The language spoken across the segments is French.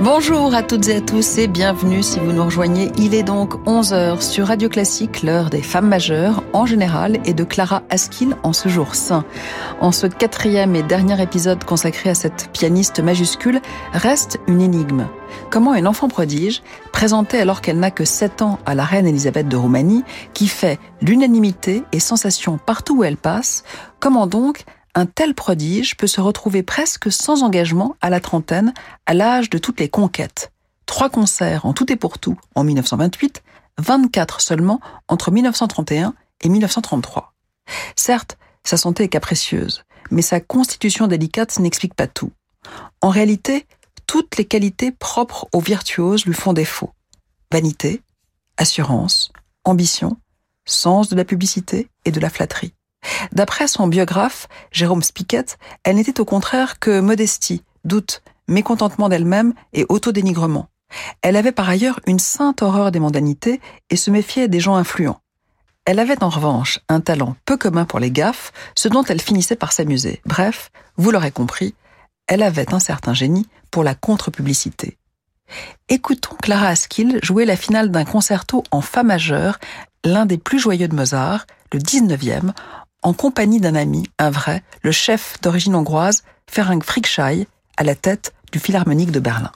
Bonjour à toutes et à tous et bienvenue si vous nous rejoignez. Il est donc 11h sur Radio Classique, l'heure des femmes majeures en général et de Clara Askill en ce jour saint. En ce quatrième et dernier épisode consacré à cette pianiste majuscule, reste une énigme. Comment une enfant prodige, présentée alors qu'elle n'a que 7 ans à la reine Elisabeth de Roumanie, qui fait l'unanimité et sensation partout où elle passe, comment donc un tel prodige peut se retrouver presque sans engagement à la trentaine, à l'âge de toutes les conquêtes. Trois concerts en tout et pour tout en 1928, 24 seulement entre 1931 et 1933. Certes, sa santé est capricieuse, mais sa constitution délicate n'explique pas tout. En réalité, toutes les qualités propres aux virtuoses lui font défaut. Vanité, assurance, ambition, sens de la publicité et de la flatterie. D'après son biographe, Jérôme Spiquet, elle n'était au contraire que modestie, doute, mécontentement d'elle-même et autodénigrement. Elle avait par ailleurs une sainte horreur des mondanités et se méfiait des gens influents. Elle avait en revanche un talent peu commun pour les gaffes, ce dont elle finissait par s'amuser. Bref, vous l'aurez compris, elle avait un certain génie pour la contre-publicité. Écoutons Clara Askill jouer la finale d'un concerto en fa majeur, l'un des plus joyeux de Mozart, le 19e, en compagnie d'un ami, un vrai, le chef d'origine hongroise, Ferenc Frickschei, à la tête du Philharmonique de Berlin.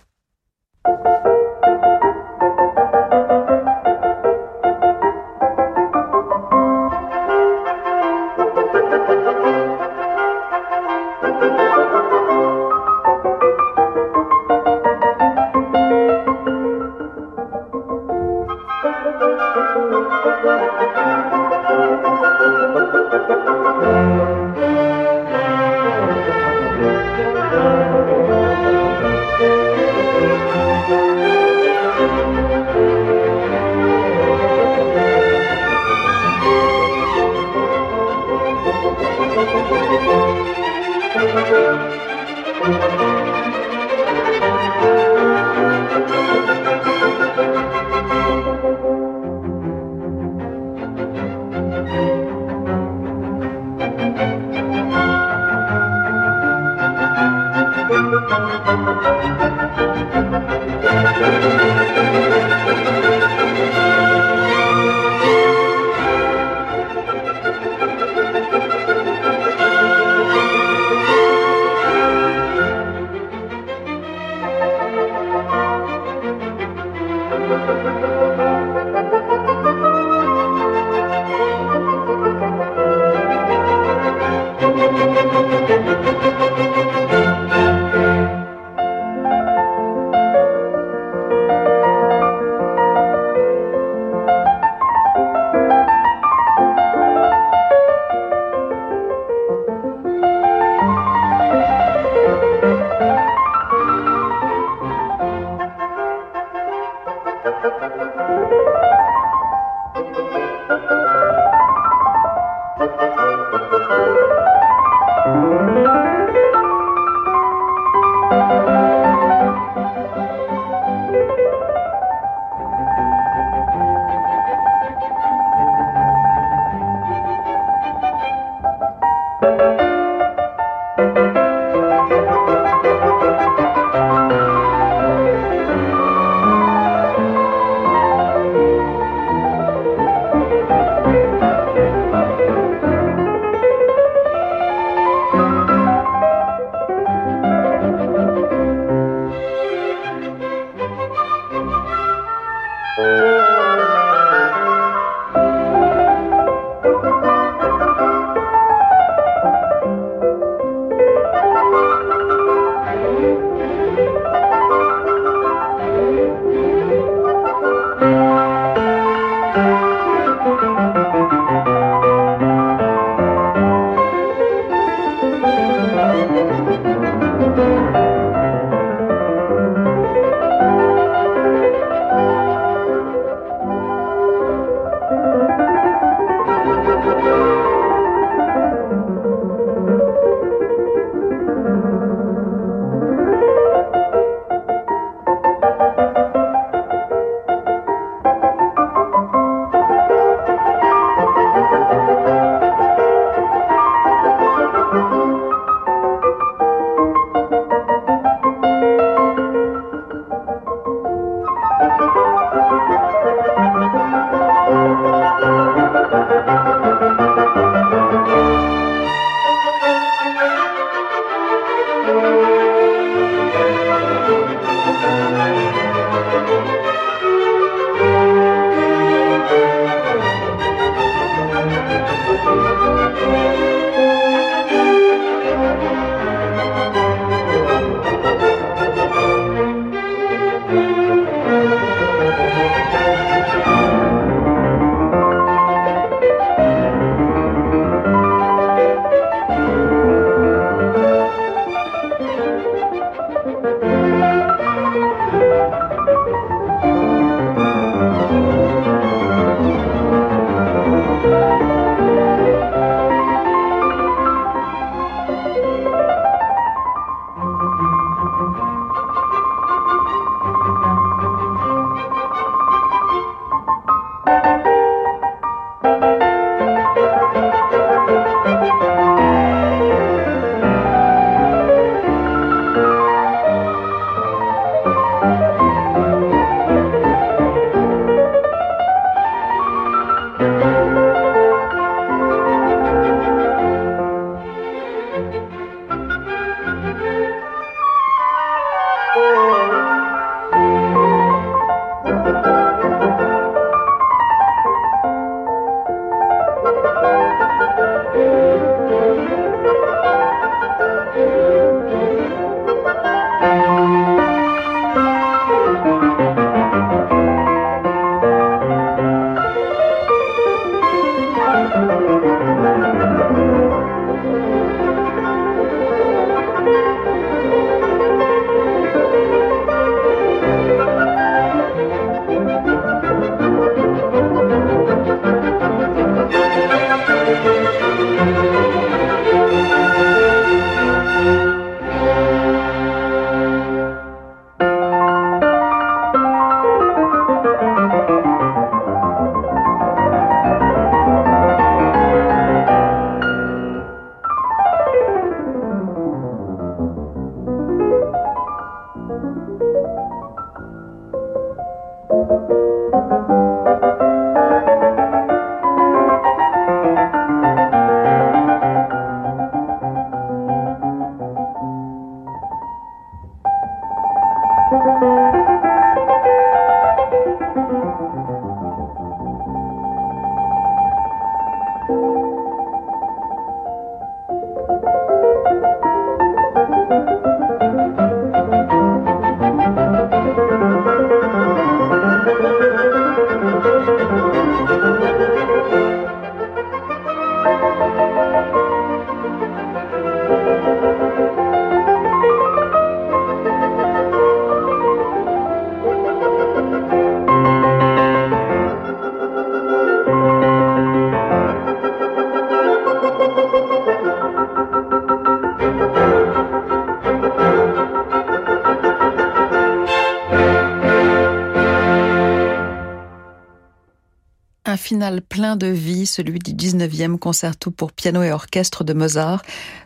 Final plein de vie, celui du 19e concerto pour piano et orchestre de Mozart,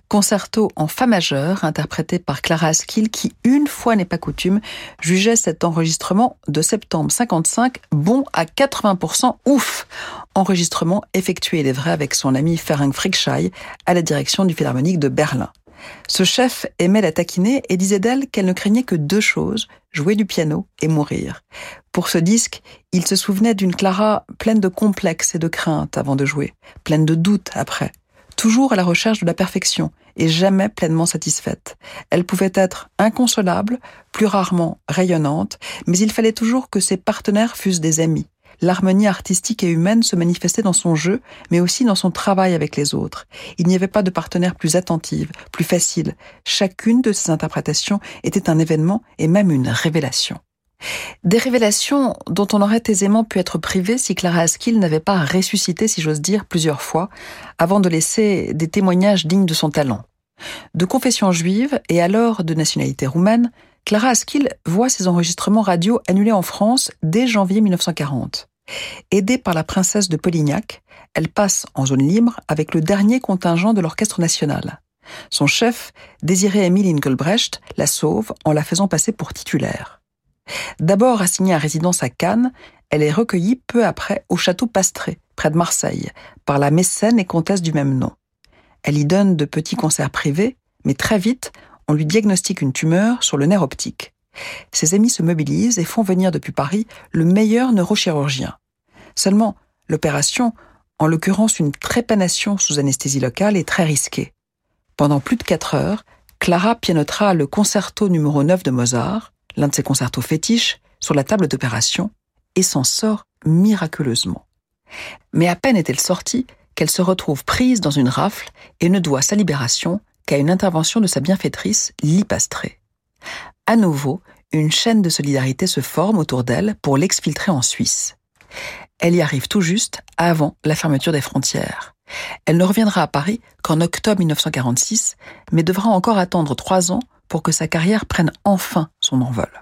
concerto en fa majeur interprété par Clara Askill qui, une fois n'est pas coutume, jugeait cet enregistrement de septembre 55 bon à 80%. Ouf Enregistrement effectué, il est vrai, avec son ami Ferenc Frickschei à la direction du Philharmonique de Berlin. Ce chef aimait la taquiner et disait d'elle qu'elle ne craignait que deux choses, jouer du piano et mourir. Pour ce disque, il se souvenait d'une Clara pleine de complexes et de craintes avant de jouer, pleine de doutes après, toujours à la recherche de la perfection et jamais pleinement satisfaite. Elle pouvait être inconsolable, plus rarement rayonnante, mais il fallait toujours que ses partenaires fussent des amis, L'harmonie artistique et humaine se manifestait dans son jeu, mais aussi dans son travail avec les autres. Il n'y avait pas de partenaire plus attentive, plus facile. Chacune de ces interprétations était un événement et même une révélation. Des révélations dont on aurait aisément pu être privé si Clara Askill n'avait pas ressuscité, si j'ose dire, plusieurs fois, avant de laisser des témoignages dignes de son talent. De confession juive et alors de nationalité roumaine, Clara Askill voit ses enregistrements radio annulés en France dès janvier 1940. Aidée par la princesse de Polignac, elle passe en zone libre avec le dernier contingent de l'Orchestre national. Son chef, Désiré Émile Ingelbrecht, la sauve en la faisant passer pour titulaire. D'abord assignée à résidence à Cannes, elle est recueillie peu après au château Pastré, près de Marseille, par la mécène et comtesse du même nom. Elle y donne de petits concerts privés, mais très vite, on lui diagnostique une tumeur sur le nerf optique. Ses amis se mobilisent et font venir depuis Paris le meilleur neurochirurgien. Seulement, l'opération, en l'occurrence une trépanation sous anesthésie locale, est très risquée. Pendant plus de quatre heures, Clara pianotera le concerto numéro 9 de Mozart, l'un de ses concertos fétiches, sur la table d'opération, et s'en sort miraculeusement. Mais à peine est-elle sortie qu'elle se retrouve prise dans une rafle et ne doit sa libération qu'à une intervention de sa bienfaitrice, Lipastré. À nouveau, une chaîne de solidarité se forme autour d'elle pour l'exfiltrer en Suisse. Elle y arrive tout juste avant la fermeture des frontières. Elle ne reviendra à Paris qu'en octobre 1946, mais devra encore attendre trois ans pour que sa carrière prenne enfin son envol.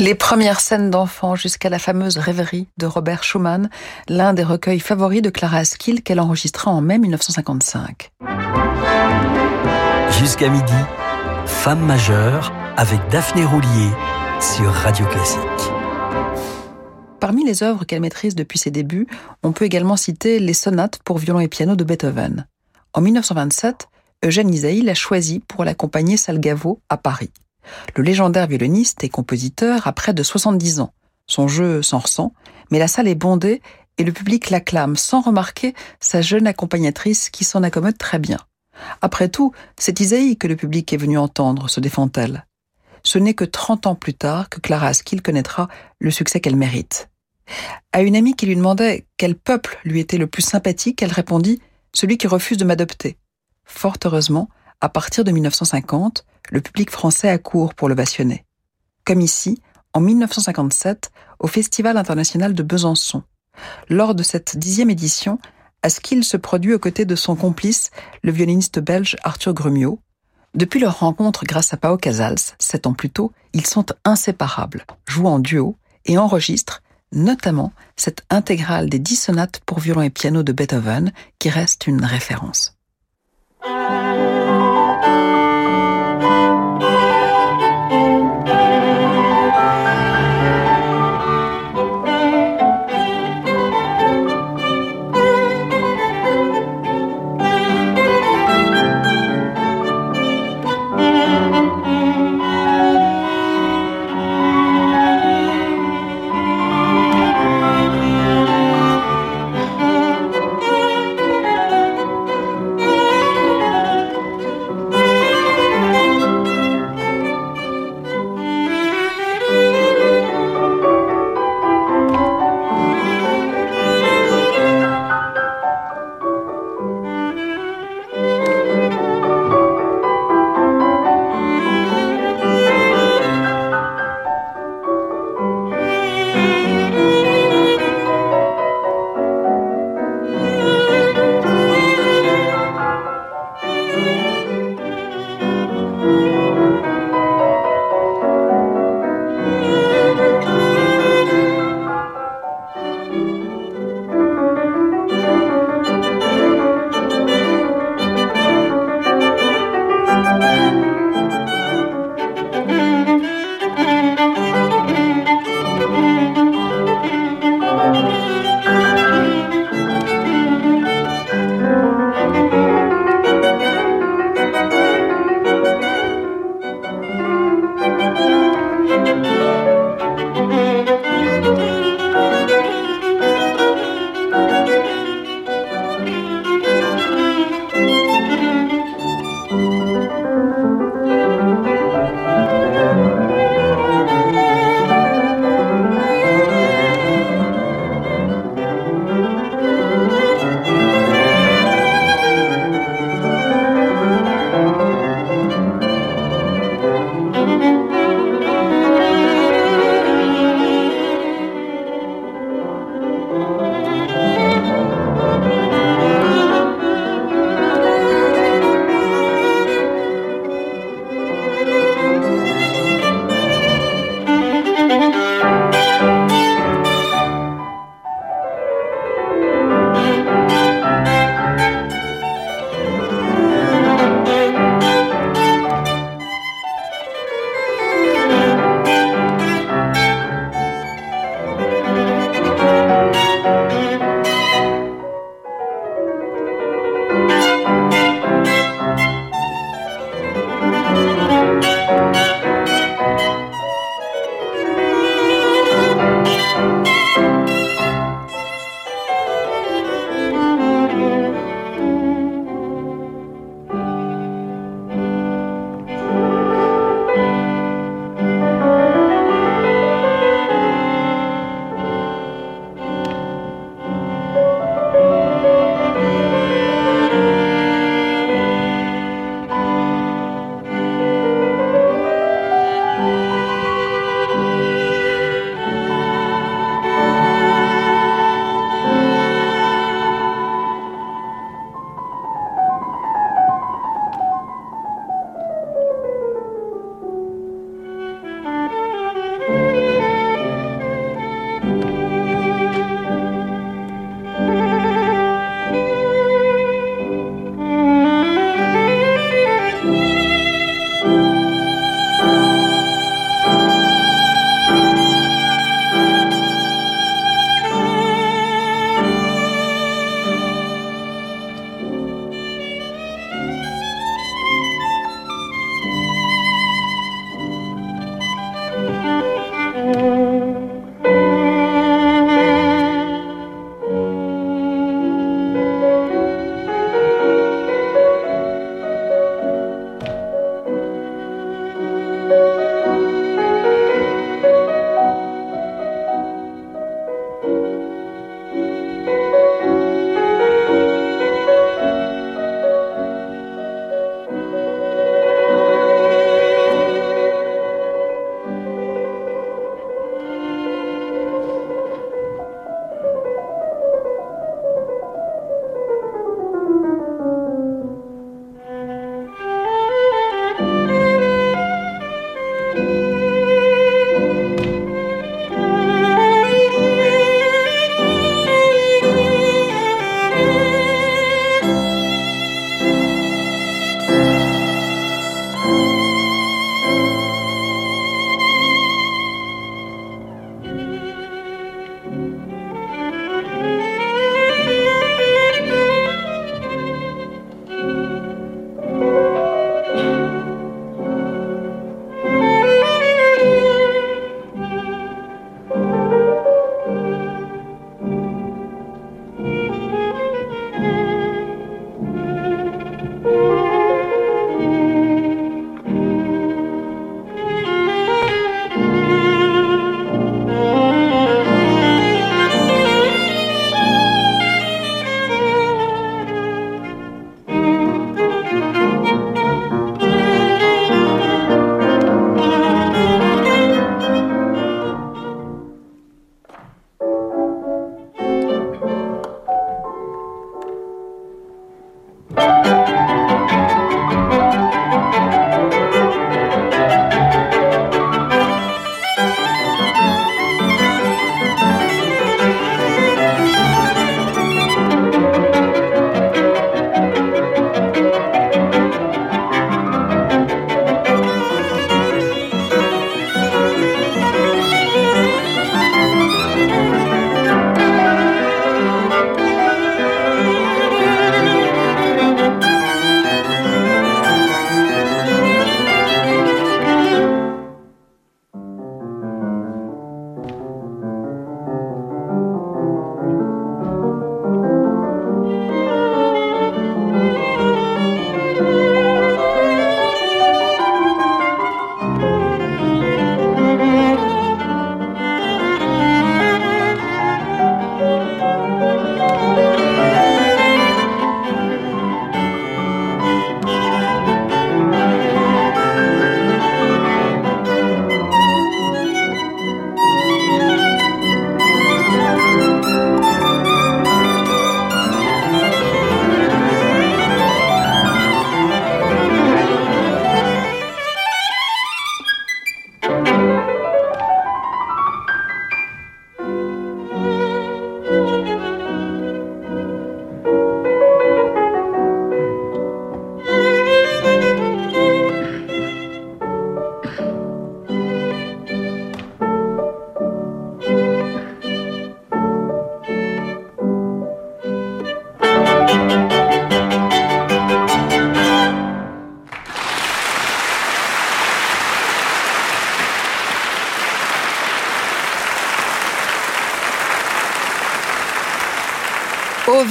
Les premières scènes d'enfants jusqu'à la fameuse rêverie de Robert Schumann, l'un des recueils favoris de Clara Askill qu'elle enregistra en mai 1955. Jusqu'à midi, Femme majeure avec Daphné Roulier sur Radio Classique. Parmi les œuvres qu'elle maîtrise depuis ses débuts, on peut également citer les sonates pour violon et piano de Beethoven. En 1927, Eugène Isaïe l'a choisi pour l'accompagner Salgavo à Paris. Le légendaire violoniste et compositeur a près de 70 ans. Son jeu s'en ressent, mais la salle est bondée et le public l'acclame sans remarquer sa jeune accompagnatrice qui s'en accommode très bien. Après tout, c'est Isaïe que le public est venu entendre, se défend-elle. Ce n'est que 30 ans plus tard que Clara Askill connaîtra le succès qu'elle mérite. À une amie qui lui demandait quel peuple lui était le plus sympathique, elle répondit Celui qui refuse de m'adopter. Fort heureusement, à partir de 1950, le public français accourt pour le vationner. Comme ici, en 1957, au Festival international de Besançon. Lors de cette dixième édition, Askill se produit aux côtés de son complice, le violoniste belge Arthur Grumiaux. Depuis leur rencontre grâce à Pao Casals, sept ans plus tôt, ils sont inséparables, jouent en duo et enregistrent notamment cette intégrale des dix sonates pour violon et piano de Beethoven qui reste une référence.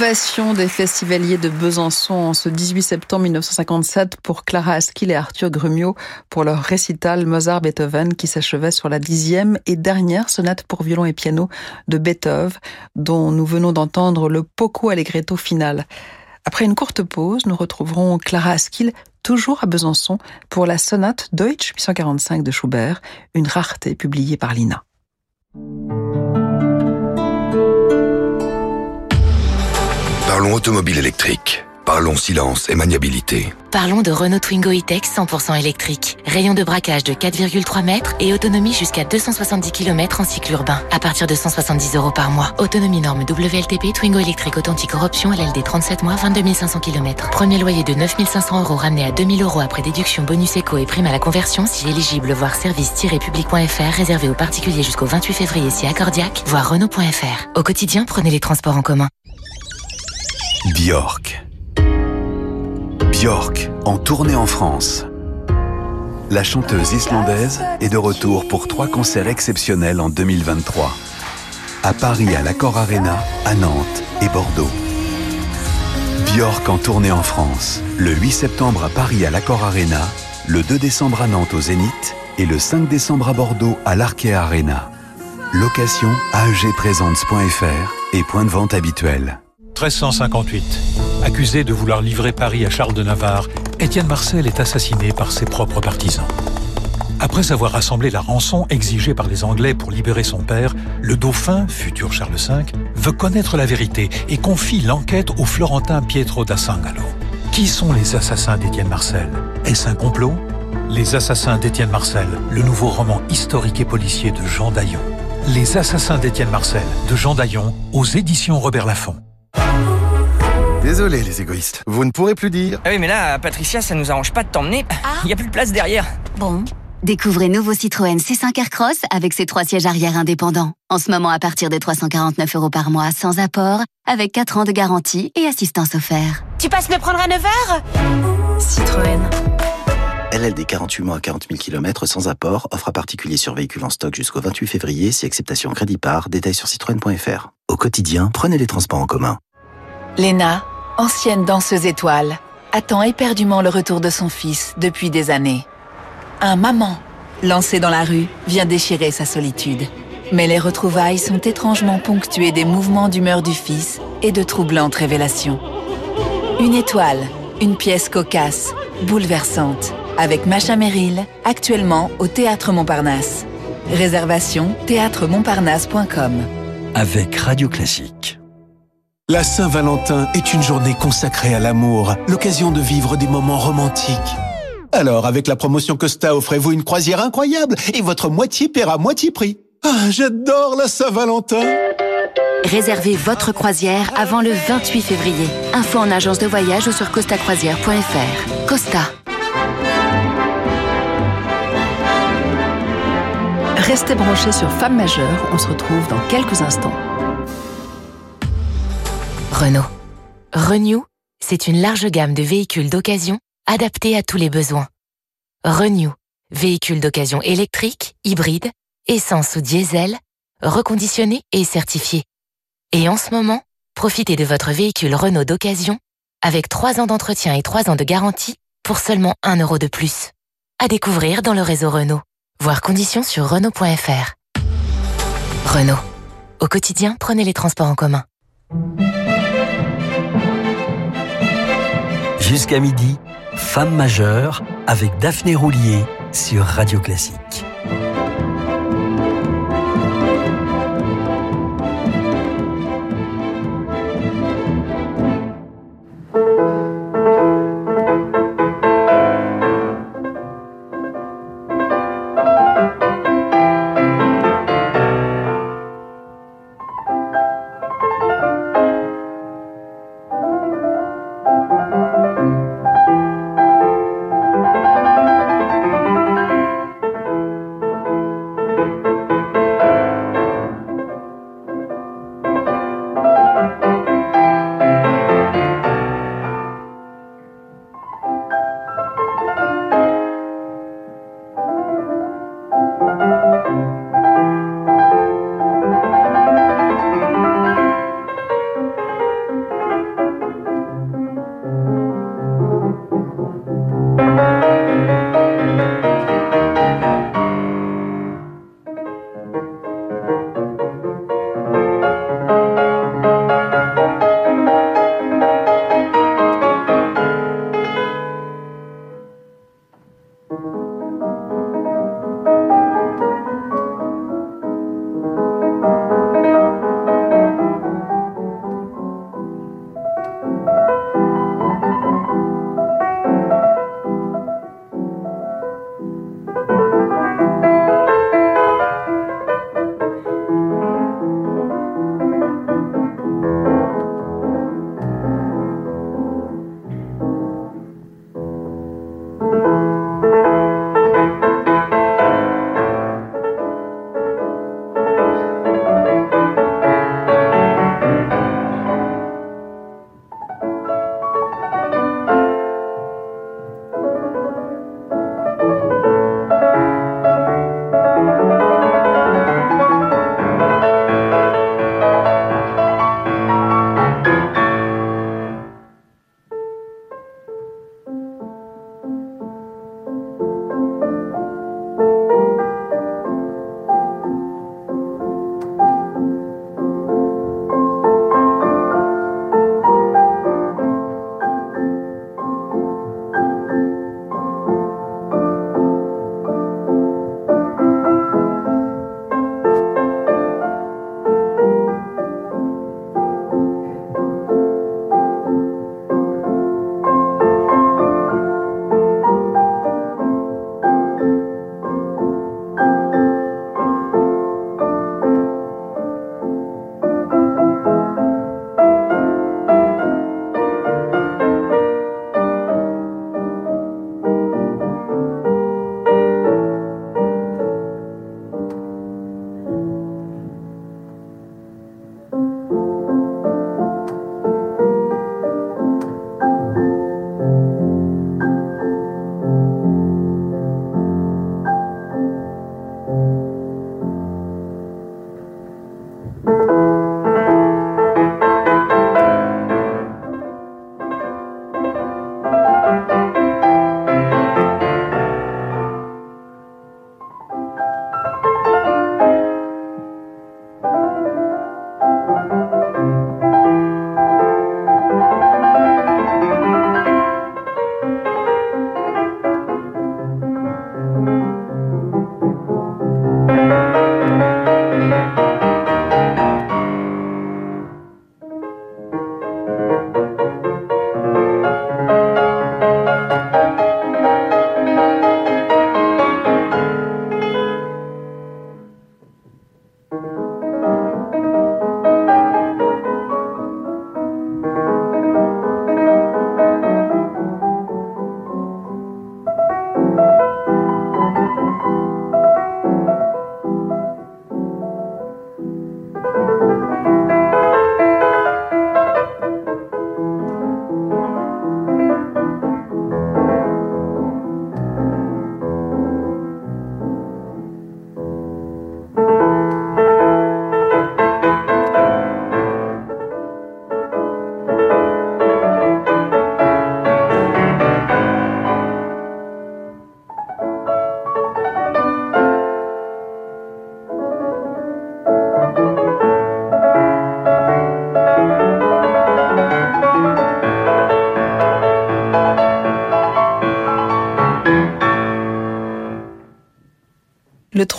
Ovation des festivaliers de Besançon en ce 18 septembre 1957 pour Clara Askill et Arthur Grumio pour leur récital Mozart-Beethoven qui s'achevait sur la dixième et dernière sonate pour violon et piano de Beethoven dont nous venons d'entendre le poco allegretto final. Après une courte pause, nous retrouverons Clara Askill toujours à Besançon pour la sonate Deutsch 845 de Schubert, une rareté publiée par l'INA. Parlons automobile électrique. Parlons silence et maniabilité. Parlons de Renault Twingo E-Tech 100% électrique. Rayon de braquage de 4,3 mètres et autonomie jusqu'à 270 km en cycle urbain. À partir de 170 euros par mois. Autonomie norme WLTP Twingo électrique authentique corruption LLD 37 mois, 22 500 km. Premier loyer de 9 500 euros ramené à 2000 euros après déduction bonus éco et prime à la conversion si éligible. Voir service-public.fr réservé aux particuliers jusqu'au 28 février si accordiaque. Voir Renault.fr. Au quotidien, prenez les transports en commun. Bjork. Bjork, en tournée en France. La chanteuse islandaise est de retour pour trois concerts exceptionnels en 2023. À Paris à l'Accor Arena, à Nantes et Bordeaux. Bjork en tournée en France. Le 8 septembre à Paris à l'Accor Arena, le 2 décembre à Nantes au Zénith et le 5 décembre à Bordeaux à l'Arkea Arena. Location aegpresence.fr et point de vente habituel. 1358. Accusé de vouloir livrer Paris à Charles de Navarre, Étienne Marcel est assassiné par ses propres partisans. Après avoir rassemblé la rançon exigée par les Anglais pour libérer son père, le dauphin, futur Charles V, veut connaître la vérité et confie l'enquête au Florentin Pietro da Sangalo. Qui sont les assassins d'Étienne Marcel? Est-ce un complot? Les assassins d'Étienne Marcel, le nouveau roman historique et policier de Jean Daillon. Les assassins d'Étienne Marcel, de Jean Daillon, aux éditions Robert Laffont. Désolé les égoïstes, vous ne pourrez plus dire. Ah oui mais là, Patricia, ça nous arrange pas de t'emmener. Il n'y a plus de place derrière. Bon. Découvrez nouveau Citroën C5 Aircross avec ses trois sièges arrière indépendants. En ce moment à partir de 349 euros par mois sans apport, avec 4 ans de garantie et assistance offerte. Tu passes me prendre à 9h Citroën. LLD 48 mois à 40 000 km sans apport, offre à particulier sur véhicule en stock jusqu'au 28 février, si acceptation crédit par, détail sur citroën.fr. Au quotidien, prenez les transports en commun. Léna, ancienne danseuse étoile, attend éperdument le retour de son fils depuis des années. Un maman, lancé dans la rue, vient déchirer sa solitude. Mais les retrouvailles sont étrangement ponctuées des mouvements d'humeur du fils et de troublantes révélations. Une étoile, une pièce cocasse, bouleversante, avec Macha Merrill, actuellement au Théâtre Montparnasse. Réservation théâtremontparnasse.com. Avec Radio Classique. La Saint-Valentin est une journée consacrée à l'amour, l'occasion de vivre des moments romantiques. Alors, avec la promotion Costa, offrez-vous une croisière incroyable et votre moitié paiera moitié prix. Ah, j'adore la Saint-Valentin Réservez votre croisière avant le 28 février. Info en agence de voyage ou sur costacroisière.fr. Costa. Restez branchés sur Femmes majeures, on se retrouve dans quelques instants. Renault. Renew, c'est une large gamme de véhicules d'occasion adaptés à tous les besoins. Renew, véhicules d'occasion électriques, hybrides, essence ou diesel, reconditionnés et certifiés. Et en ce moment, profitez de votre véhicule Renault d'occasion avec 3 ans d'entretien et 3 ans de garantie pour seulement 1 euro de plus. À découvrir dans le réseau Renault. Voir conditions sur Renault.fr. Renault. Au quotidien, prenez les transports en commun. Jusqu'à midi, Femme majeure avec Daphné Roulier sur Radio Classique.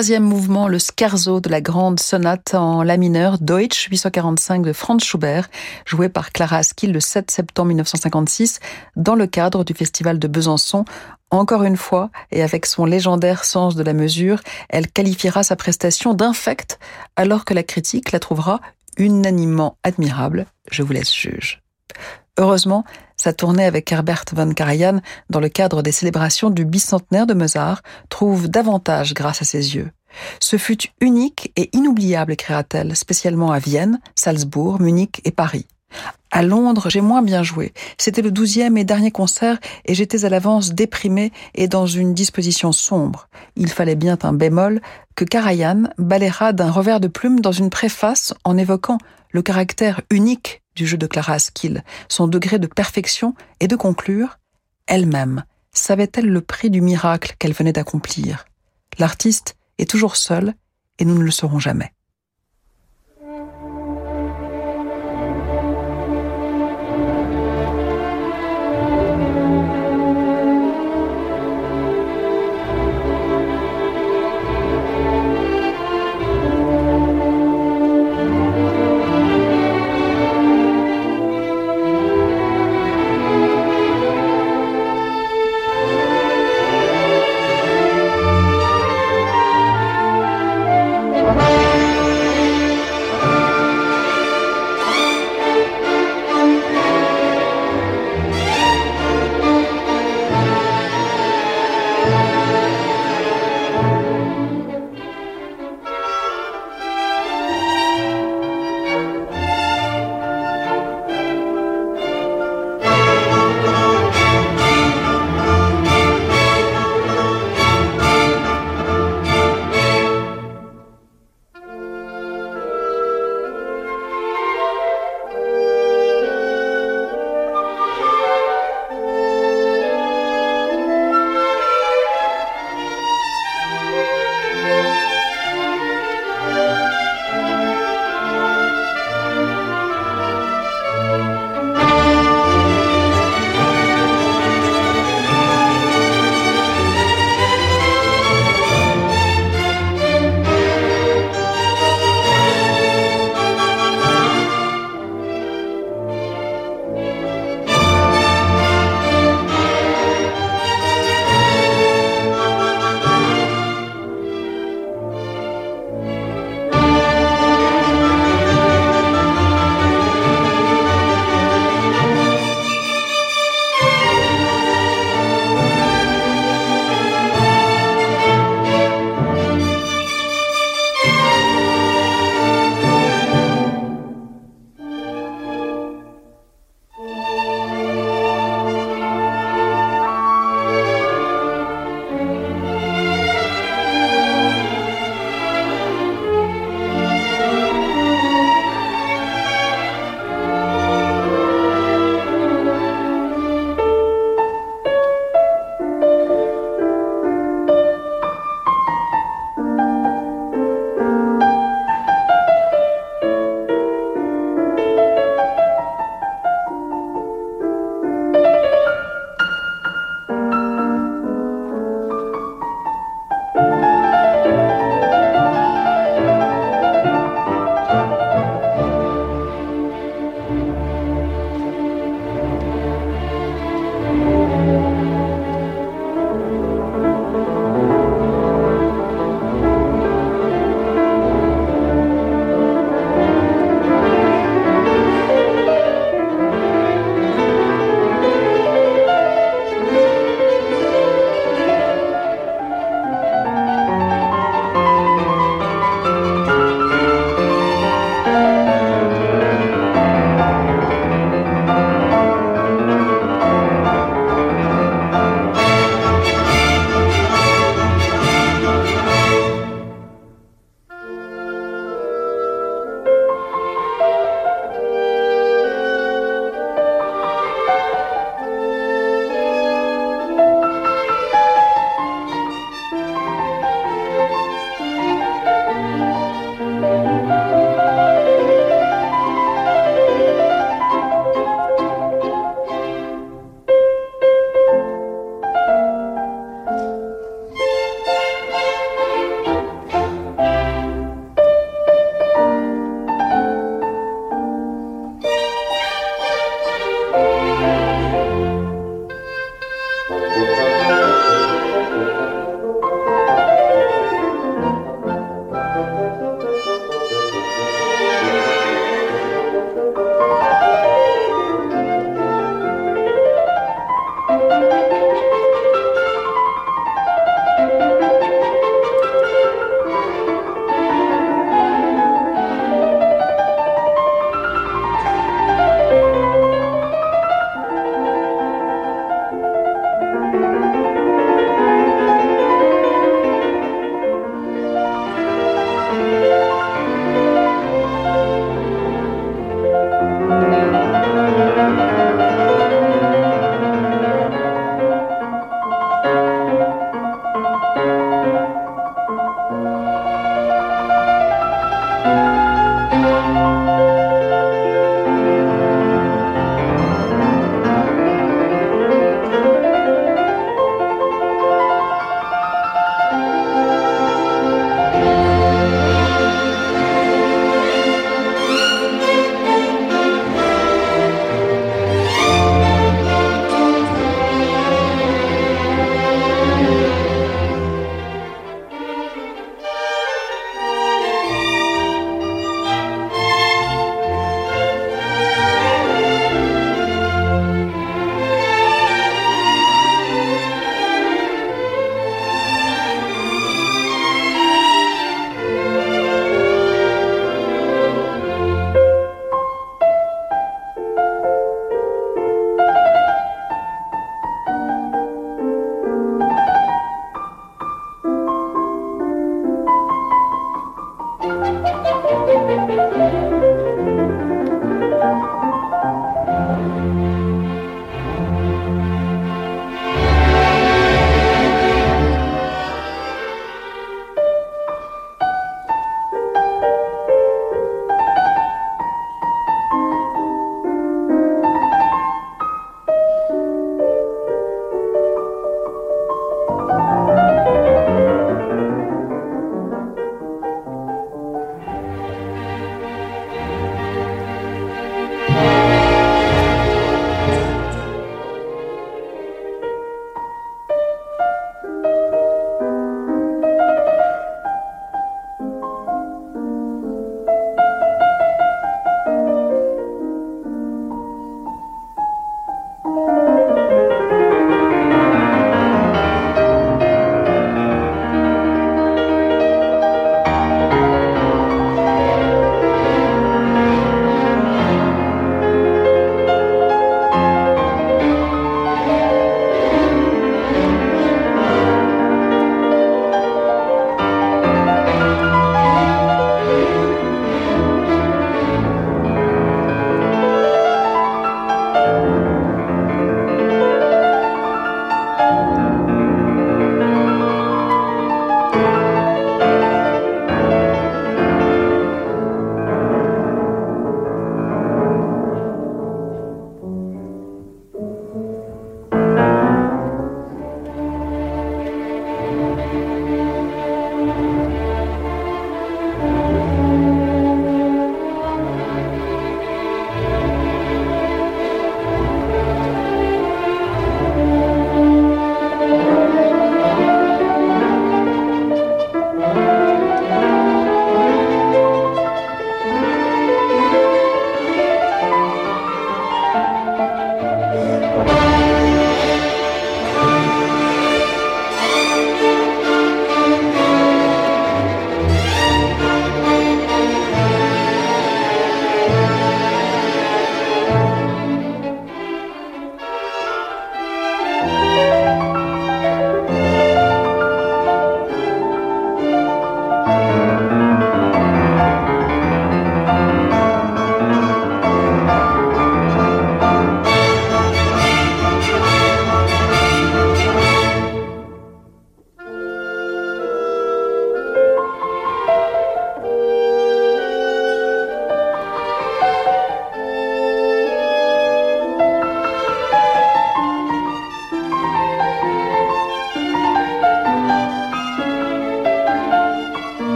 Troisième mouvement, le scherzo de la grande sonate en la mineur Deutsch 845 de Franz Schubert, joué par Clara Askill le 7 septembre 1956 dans le cadre du festival de Besançon. Encore une fois, et avec son légendaire sens de la mesure, elle qualifiera sa prestation d'infecte alors que la critique la trouvera unanimement admirable. Je vous laisse juge. Heureusement, sa tournée avec Herbert von Karajan dans le cadre des célébrations du bicentenaire de Mozart trouve davantage grâce à ses yeux. Ce fut unique et inoubliable, écrira-t-elle, spécialement à Vienne, Salzbourg, Munich et Paris. À Londres, j'ai moins bien joué. C'était le douzième et dernier concert et j'étais à l'avance déprimé et dans une disposition sombre. Il fallait bien un bémol que Karajan balayera d'un revers de plume dans une préface en évoquant le caractère unique du jeu de Clara Askill, son degré de perfection et de conclure, elle-même savait-elle le prix du miracle qu'elle venait d'accomplir? L'artiste est toujours seul et nous ne le saurons jamais.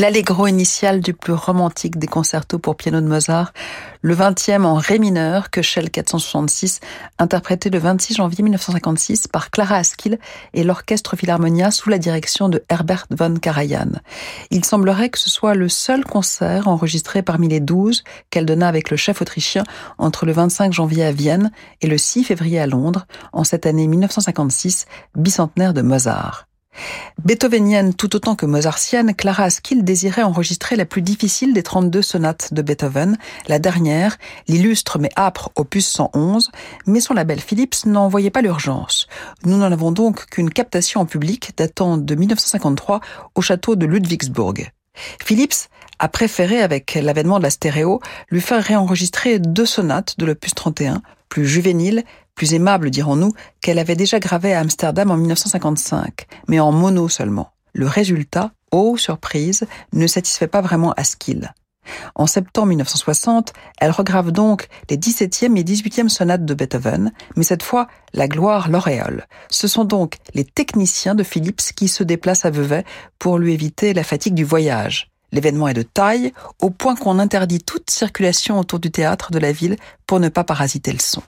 L'allegro initial du plus romantique des concertos pour piano de Mozart, le 20e en ré mineur, que Shell 466, interprété le 26 janvier 1956 par Clara Askill et l'Orchestre Philharmonia sous la direction de Herbert von Karajan. Il semblerait que ce soit le seul concert enregistré parmi les 12 qu'elle donna avec le chef autrichien entre le 25 janvier à Vienne et le 6 février à Londres, en cette année 1956, bicentenaire de Mozart. Beethovenienne tout autant que mozartienne, Clara Askill désirait enregistrer la plus difficile des 32 sonates de Beethoven, la dernière, l'illustre mais âpre opus 111, mais son label Philips n'en voyait pas l'urgence. Nous n'en avons donc qu'une captation en public datant de 1953 au château de Ludwigsburg. Philips a préféré, avec l'avènement de la stéréo, lui faire réenregistrer deux sonates de l'opus 31, plus juvéniles plus aimable dirons-nous, qu'elle avait déjà gravé à Amsterdam en 1955, mais en mono seulement. Le résultat, oh surprise, ne satisfait pas vraiment Askill. En septembre 1960, elle regrave donc les 17e et 18e sonates de Beethoven, mais cette fois, la gloire l'auréole. Ce sont donc les techniciens de Philips qui se déplacent à Vevey pour lui éviter la fatigue du voyage. L'événement est de taille, au point qu'on interdit toute circulation autour du théâtre de la ville pour ne pas parasiter le son.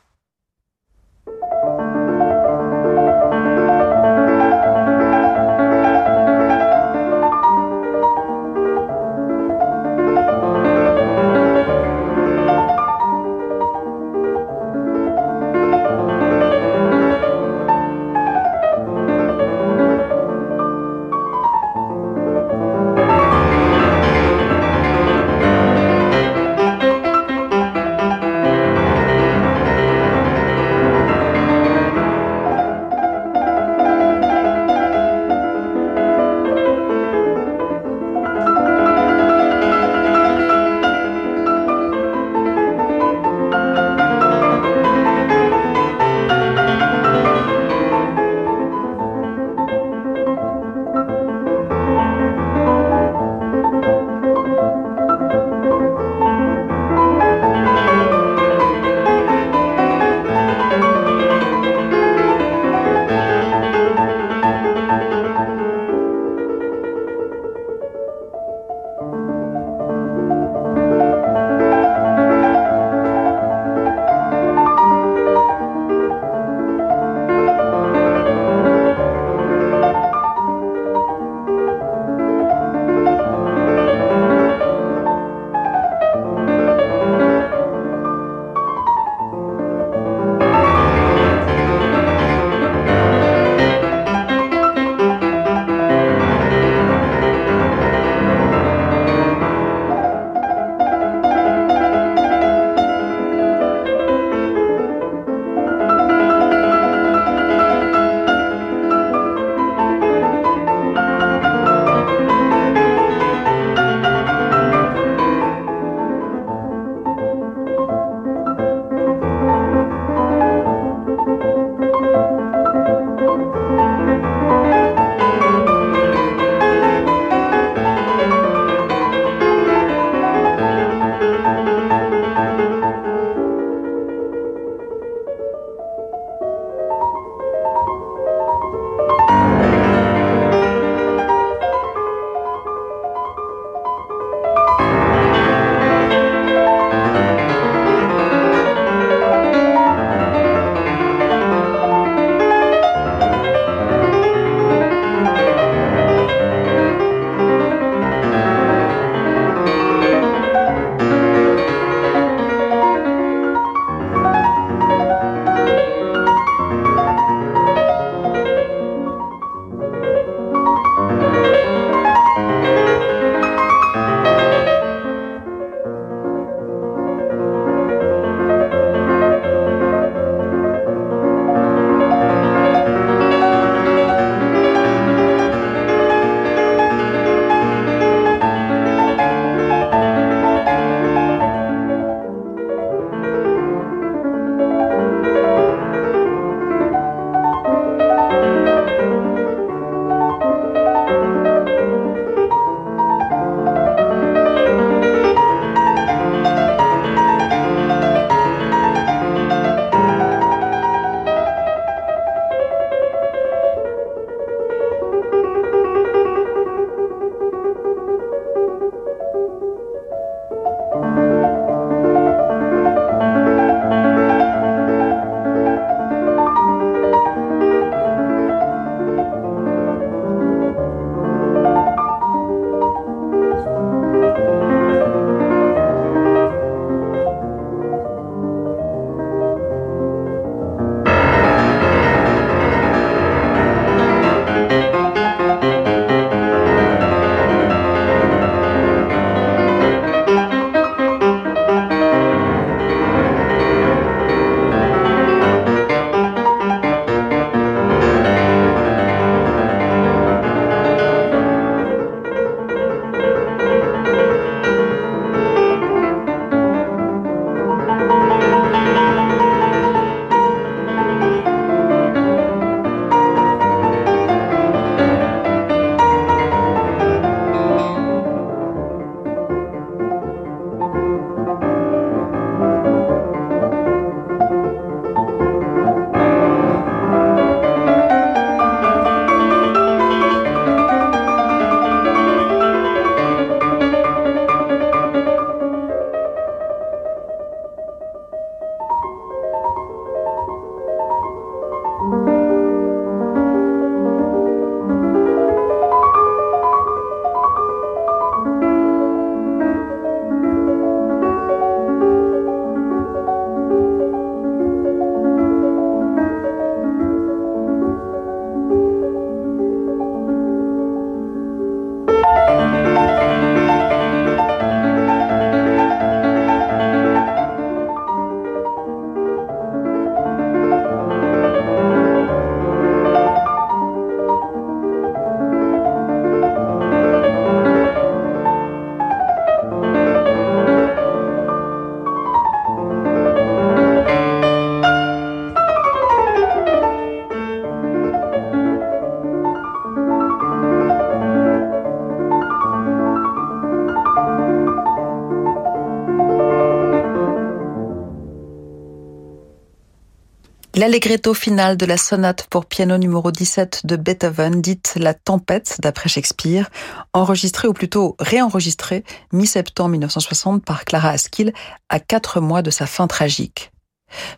L'allegretto final de la sonate pour piano numéro 17 de Beethoven, dite La Tempête d'après Shakespeare, enregistrée ou plutôt réenregistrée mi-septembre 1960 par Clara Askill à quatre mois de sa fin tragique.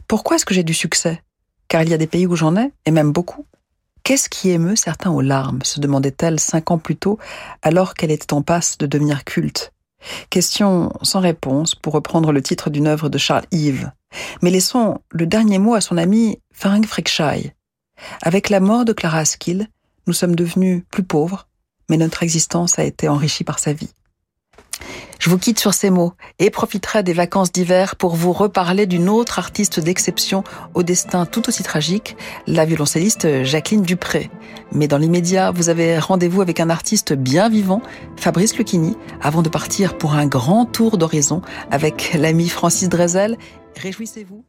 Pourquoi est-ce que j'ai du succès? Car il y a des pays où j'en ai, et même beaucoup. Qu'est-ce qui émeut certains aux larmes? se demandait-elle cinq ans plus tôt, alors qu'elle était en passe de devenir culte. Question sans réponse pour reprendre le titre d'une œuvre de Charles Yves. Mais laissons le dernier mot à son ami Ferenc Frickschei. Avec la mort de Clara Askill, nous sommes devenus plus pauvres, mais notre existence a été enrichie par sa vie. Je vous quitte sur ces mots et profiterai des vacances d'hiver pour vous reparler d'une autre artiste d'exception au destin tout aussi tragique, la violoncelliste Jacqueline Dupré. Mais dans l'immédiat, vous avez rendez-vous avec un artiste bien vivant, Fabrice Lucchini, avant de partir pour un grand tour d'horizon avec l'ami Francis Drezel. Réjouissez-vous.